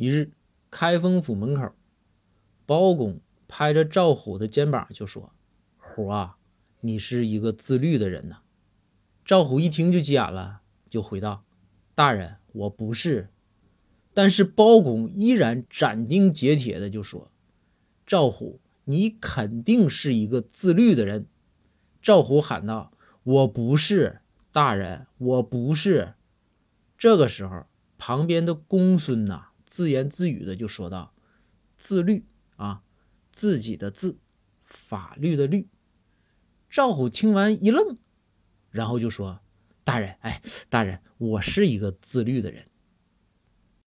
一日，开封府门口，包公拍着赵虎的肩膀就说：“虎啊，你是一个自律的人呐。”赵虎一听就急眼了，就回道：“大人，我不是。”但是包公依然斩钉截铁的就说：“赵虎，你肯定是一个自律的人。”赵虎喊道：“我不是，大人，我不是。”这个时候，旁边的公孙呐自言自语的就说道：“自律啊，自己的自，法律的律。”赵虎听完一愣。然后就说：“大人，哎，大人，我是一个自律的人。”